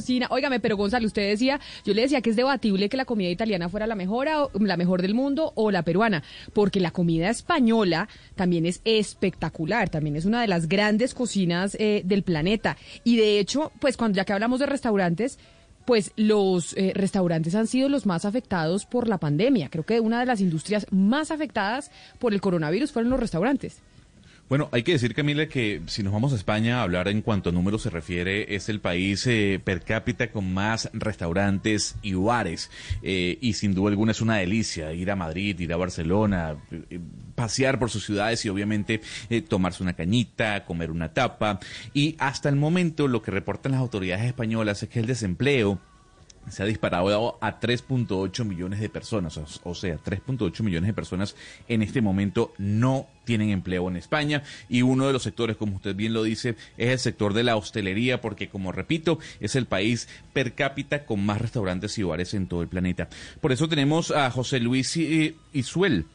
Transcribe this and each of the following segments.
Cocina. Óigame, pero Gonzalo, usted decía, yo le decía que es debatible que la comida italiana fuera la mejor, o- la mejor del mundo o la peruana, porque la comida española también es espectacular, también es una de las grandes cocinas eh, del planeta. Y de hecho, pues cuando ya que hablamos de restaurantes, pues los eh, restaurantes han sido los más afectados por la pandemia. Creo que una de las industrias más afectadas por el coronavirus fueron los restaurantes. Bueno, hay que decir, Camila, que si nos vamos a España a hablar en cuanto a números se refiere, es el país eh, per cápita con más restaurantes y bares. Eh, y sin duda alguna es una delicia ir a Madrid, ir a Barcelona, eh, pasear por sus ciudades y obviamente eh, tomarse una cañita, comer una tapa. Y hasta el momento lo que reportan las autoridades españolas es que el desempleo se ha disparado a 3.8 millones de personas, o, sea, 3.8 millones de personas en este momento no tienen empleo en España y uno de los sectores, como usted bien lo dice, es el sector de la hostelería porque, como repito, es el país per cápita con más restaurantes y bares en todo el planeta. Por eso tenemos a José Luis eh, Isuel.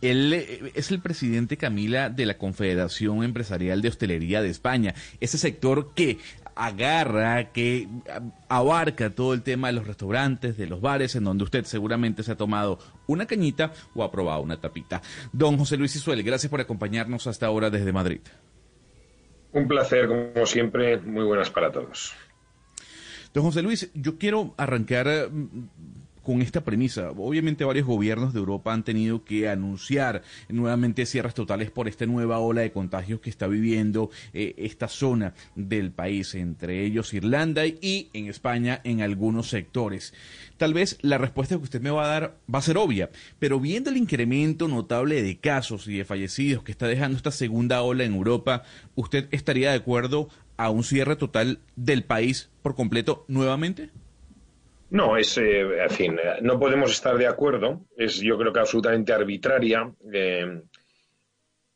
Él eh, es el presidente Camila de la Confederación Empresarial de Hostelería de España, ese sector que agarra, que abarca todo el tema de los restaurantes, de los bares, en donde usted seguramente se ha tomado una cañita o ha probado una tapita. Don José Luis Isuel, gracias por acompañarnos hasta ahora desde Madrid. Un placer, como siempre. Muy buenas para todos. Don José Luis, yo quiero arrancar eh, con esta premisa. Obviamente varios gobiernos de Europa han tenido que anunciar nuevamente cierres totales por esta nueva ola de contagios que está viviendo eh, esta zona del país, entre ellos Irlanda y en España en algunos sectores. Tal vez la respuesta que usted me va a dar va a ser obvia, pero viendo el incremento notable de casos y de fallecidos que está dejando esta segunda ola en Europa, ¿usted estaría de acuerdo a un cierre total del país por completo nuevamente? No, es, eh, en fin, eh, no podemos estar de acuerdo. Es, yo creo que absolutamente arbitraria. Eh,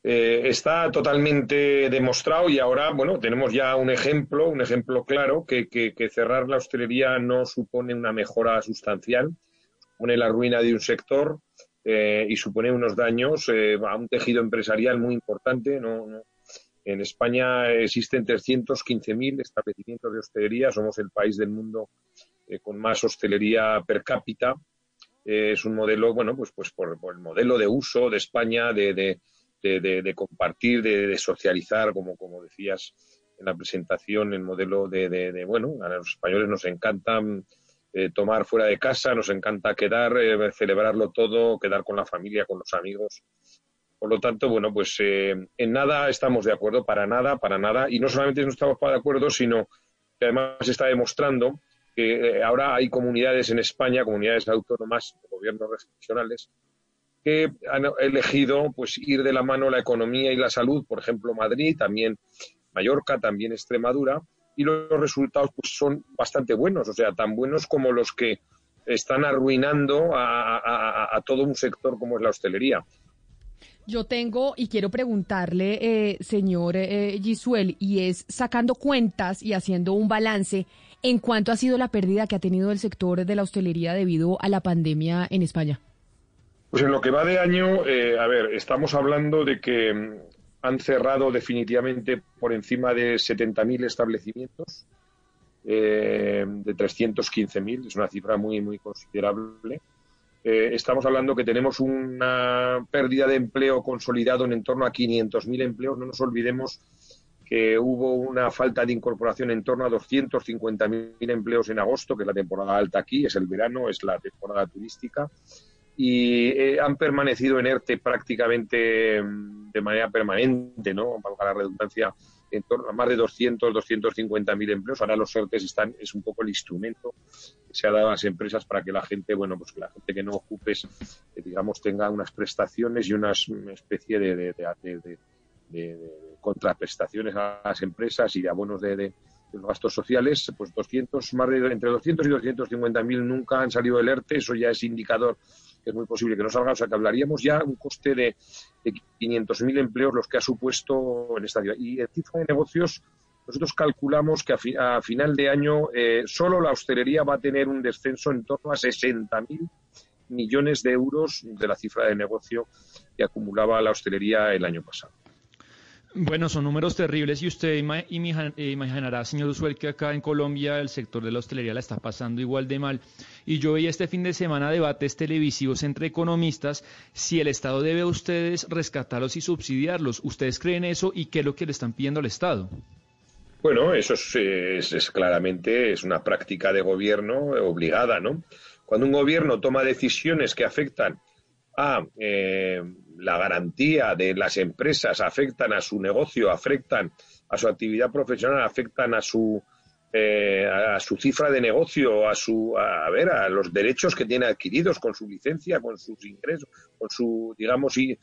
eh, está totalmente demostrado y ahora, bueno, tenemos ya un ejemplo, un ejemplo claro, que, que- que cerrar la hostelería no supone una mejora sustancial, supone la ruina de un sector y supone unos daños a un tejido empresarial muy importante. No, no- En España existen 315.000 establecimientos de hostelería, somos el país del mundo eh, con más hostelería per cápita. Eh, es un modelo, bueno, pues, pues por, por el modelo de uso de España, de, de- de- de- compartir, de, socializar, como, como decías en la presentación, el modelo de, de- de, bueno, a los españoles nos encanta eh, tomar fuera de casa, nos encanta quedar, eh, celebrarlo todo, quedar con la familia, con los amigos. Por lo tanto, bueno, pues eh, en nada estamos de acuerdo, para nada, para nada. Y no solamente no estamos de acuerdo, sino que además se está demostrando que eh, ahora hay comunidades en España, comunidades autónomas, gobiernos regionales, que han elegido pues ir de la mano la economía y la salud, por ejemplo Madrid, también Mallorca, también Extremadura, y los resultados pues son bastante buenos, o sea, tan buenos como los que están arruinando a, todo un sector como es la hostelería. Yo tengo y quiero preguntarle, eh, señor eh, Gisuel, y es sacando cuentas y haciendo un balance en cuánto ha sido la pérdida que ha tenido el sector de la hostelería debido a la pandemia en España. Pues en lo que va de año, eh, a ver, estamos hablando de que mm, han cerrado definitivamente por encima de 70.000 establecimientos, eh, de 315.000, es una cifra muy, muy considerable. Eh, estamos hablando que tenemos una pérdida de empleo consolidado en, torno a 500.000 empleos. No nos olvidemos que hubo una falta de incorporación en torno a 250.000 empleos en agosto, que es la temporada alta aquí, es el verano, es la temporada turística y eh, han permanecido en ERTE prácticamente mm, de manera permanente, ¿no? Para la redundancia, en torno a más de 200, 250 mil empleos. Ahora los ERTES están, es un poco el instrumento que se ha dado a las empresas para que la gente, bueno, pues que la gente que no ocupes, eh, digamos, tenga unas prestaciones y una especie de, de, de, contraprestaciones a las empresas y de abonos de, de, los gastos sociales, pues 200, más de, entre 200 y 250 mil nunca han salido del ERTE, eso ya es indicador es muy posible que no salga, o sea que hablaríamos ya un coste de, de 500.000 empleos los que ha supuesto en esta ciudad. Y en cifra de negocios, nosotros calculamos que a, final de año eh, solo la hostelería va a tener un descenso en torno a 60.000 millones de euros de la cifra de negocio que acumulaba la hostelería el año pasado. Bueno, son números terribles y usted imaginará, señor Usuel, que acá en Colombia el sector de la hostelería la está pasando igual de mal. Y yo veía este fin de semana debates televisivos entre economistas si el Estado debe a ustedes rescatarlos y subsidiarlos. ¿Ustedes creen eso y qué es lo que le están pidiendo al Estado? Bueno, eso es, claramente es una práctica de gobierno obligada, ¿no? Cuando un gobierno toma decisiones que afectan a eh, la garantía de las empresas, afectan a su negocio, afectan a su actividad profesional, afectan a su eh, a su cifra de negocio, a su a, ver a los derechos que tiene adquiridos con su licencia, con sus ingresos, con su digamos eh,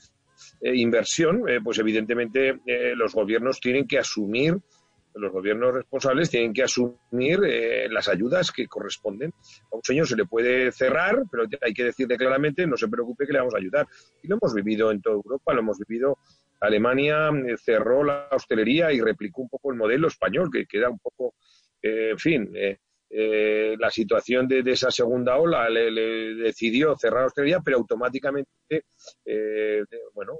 inversión, pues evidentemente los gobiernos tienen que asumir los gobiernos responsables tienen que asumir eh, las ayudas que corresponden. A un señor se le puede cerrar, pero hay que decirle claramente, no se preocupe que le vamos a ayudar. Y lo hemos vivido en toda Europa, lo hemos vivido. Alemania eh, cerró la hostelería y replicó un poco el modelo español, que queda un poco, eh, en fin, la situación de, esa segunda ola le, decidió cerrar la hostelería, pero automáticamente, bueno,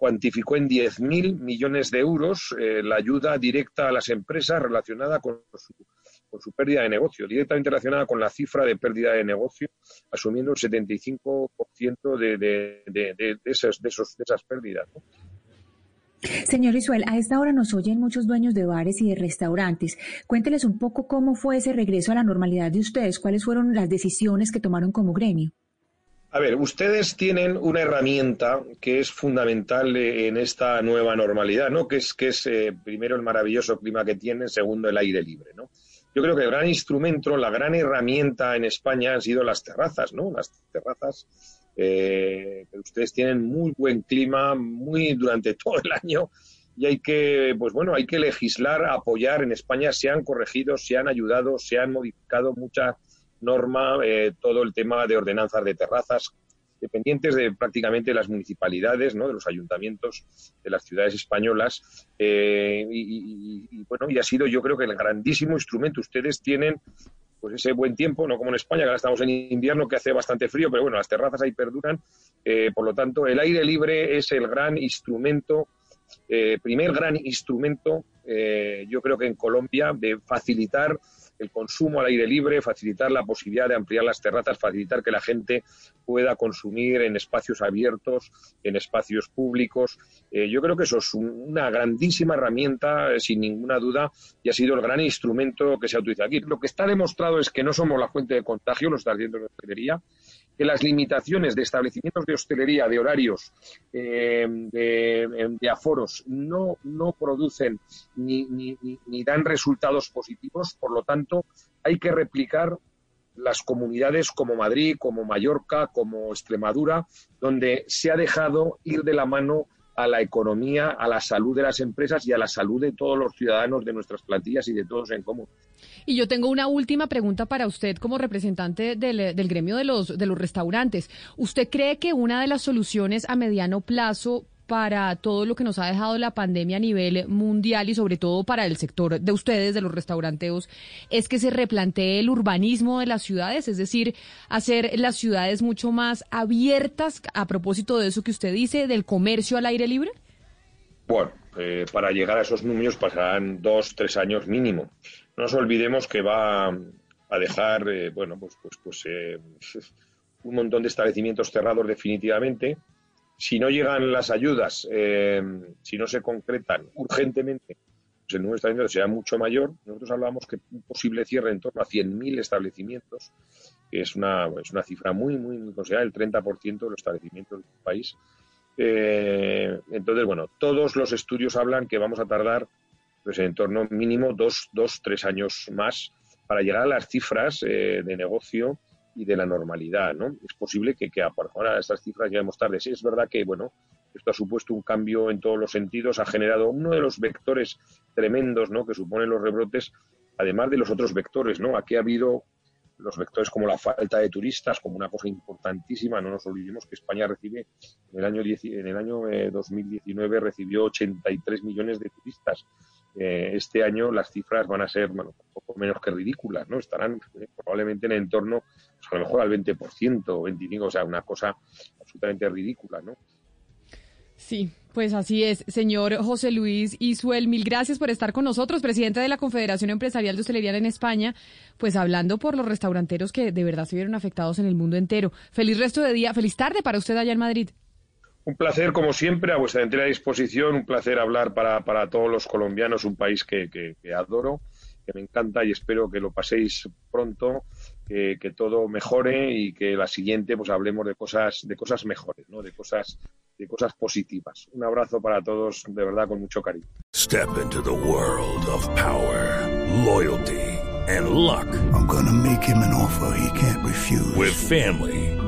cuantificó en 10.000 millones de euros eh, la ayuda directa a las empresas relacionada con su, pérdida de negocio, directamente relacionada con la cifra de pérdida de negocio, asumiendo el 75% de, de, de esas pérdidas. Señor Isuel, a esta hora nos oyen muchos dueños de bares y de restaurantes. Cuénteles un poco cómo fue ese regreso a la normalidad de ustedes, cuáles fueron las decisiones que tomaron como gremio. A ver, ustedes tienen una herramienta que es fundamental en esta nueva normalidad, ¿no? Que es, que es eh, primero el maravilloso clima que tienen, segundo el aire libre, ¿no? Yo creo que el gran instrumento, la gran herramienta en España han sido las terrazas, ¿no? Las terrazas. Eh, ustedes tienen muy buen clima, muy durante todo el año y hay que, pues bueno, hay que legislar, apoyar. En España se han corregido, se han ayudado, se han modificado muchas norma eh, todo el tema de ordenanzas de terrazas, dependientes de prácticamente las municipalidades, ¿no? de los ayuntamientos de las ciudades españolas. Eh, y, bueno, y ha sido yo creo que el grandísimo instrumento. Ustedes tienen pues ese buen tiempo, no como en España, que ahora estamos en invierno, que hace bastante frío, pero bueno, las terrazas ahí perduran. Eh, por lo tanto, el aire libre es el gran instrumento, primer gran instrumento, yo creo que en Colombia, de facilitar el consumo al aire libre, facilitar la posibilidad de ampliar las terrazas, facilitar que la gente pueda consumir en espacios abiertos, en espacios públicos. Eh, yo creo que eso es una grandísima herramienta, eh, sin ninguna duda, y ha sido el gran instrumento que se ha utilizado aquí. Lo que está demostrado es que no somos la fuente de contagio, lo está haciendo la hostelería, que las limitaciones de establecimientos de hostelería, de horarios, eh, de, aforos, no, no producen ni, dan resultados positivos. Por lo tanto, hay que replicar las comunidades como Madrid, como Mallorca, como Extremadura, donde se ha dejado ir de la mano a la economía, a la salud de las empresas y a la salud de todos los ciudadanos de nuestras plantillas y de todos en común. Y yo tengo una última pregunta para usted como representante del, gremio de los, de los restaurantes. ¿Usted cree que una de las soluciones a mediano plazo para todo lo que nos ha dejado la pandemia a nivel mundial y sobre todo para el sector de ustedes, de los restauranteos, es que se replantee el urbanismo de las ciudades, es decir, hacer las ciudades mucho más abiertas a propósito de eso que usted dice, del comercio al aire libre? Bueno, eh, para llegar a esos números pasarán dos, tres años mínimo. No nos olvidemos que va a dejar, eh, bueno, pues, pues, pues eh, un montón de establecimientos cerrados definitivamente si no llegan las ayudas, eh, si no se concretan urgentemente, pues el número de establecimientos será mucho mayor. Nosotros hablábamos que un posible cierre en torno a 100.000 establecimientos, que es una, es una cifra muy, muy, muy considerable, el 30% de los establecimientos del país. Eh, entonces, bueno, todos los estudios hablan que vamos a tardar pues, en torno mínimo dos, dos, tres años más para llegar a las cifras eh, de negocio y de la normalidad, ¿no? Es posible que, que ahora estas cifras lleguemos tarde. Sí, es verdad que, bueno, Esto ha supuesto un cambio en todos los sentidos, ha generado uno de los vectores tremendos ¿no? que suponen los rebrotes, además de los otros vectores. ¿no? Aquí ha habido los vectores como la falta de turistas, como una cosa importantísima. No nos olvidemos que España recibe, en el año, en el año 2019 eh, recibió 83 millones de turistas. Eh, este año las cifras van a ser bueno, un poco menos que ridículas, ¿no? Estarán eh, probablemente en el entorno, pues, a lo mejor al 20%, 25%, o sea, una cosa absolutamente ridícula, ¿no? Sí, pues así es. Señor José Luis Isuel, mil gracias por estar con nosotros, presidente de la Confederación Empresarial de Hostelería en España, pues hablando por los restauranteros que de verdad se vieron afectados en el mundo entero. Feliz resto de día, feliz tarde para usted allá en Madrid. Un placer, como siempre, a vuestra entera disposición, un placer hablar para, para todos los colombianos, un país que, que, que adoro, que me encanta y espero que lo paséis pronto que, todo mejore y que la siguiente pues hablemos de cosas de cosas mejores, ¿no? De cosas de cosas positivas. Un abrazo para todos, de verdad con mucho cariño. Step into the world of power, loyalty and luck. I'm gonna make him an offer he can't refuse. With family,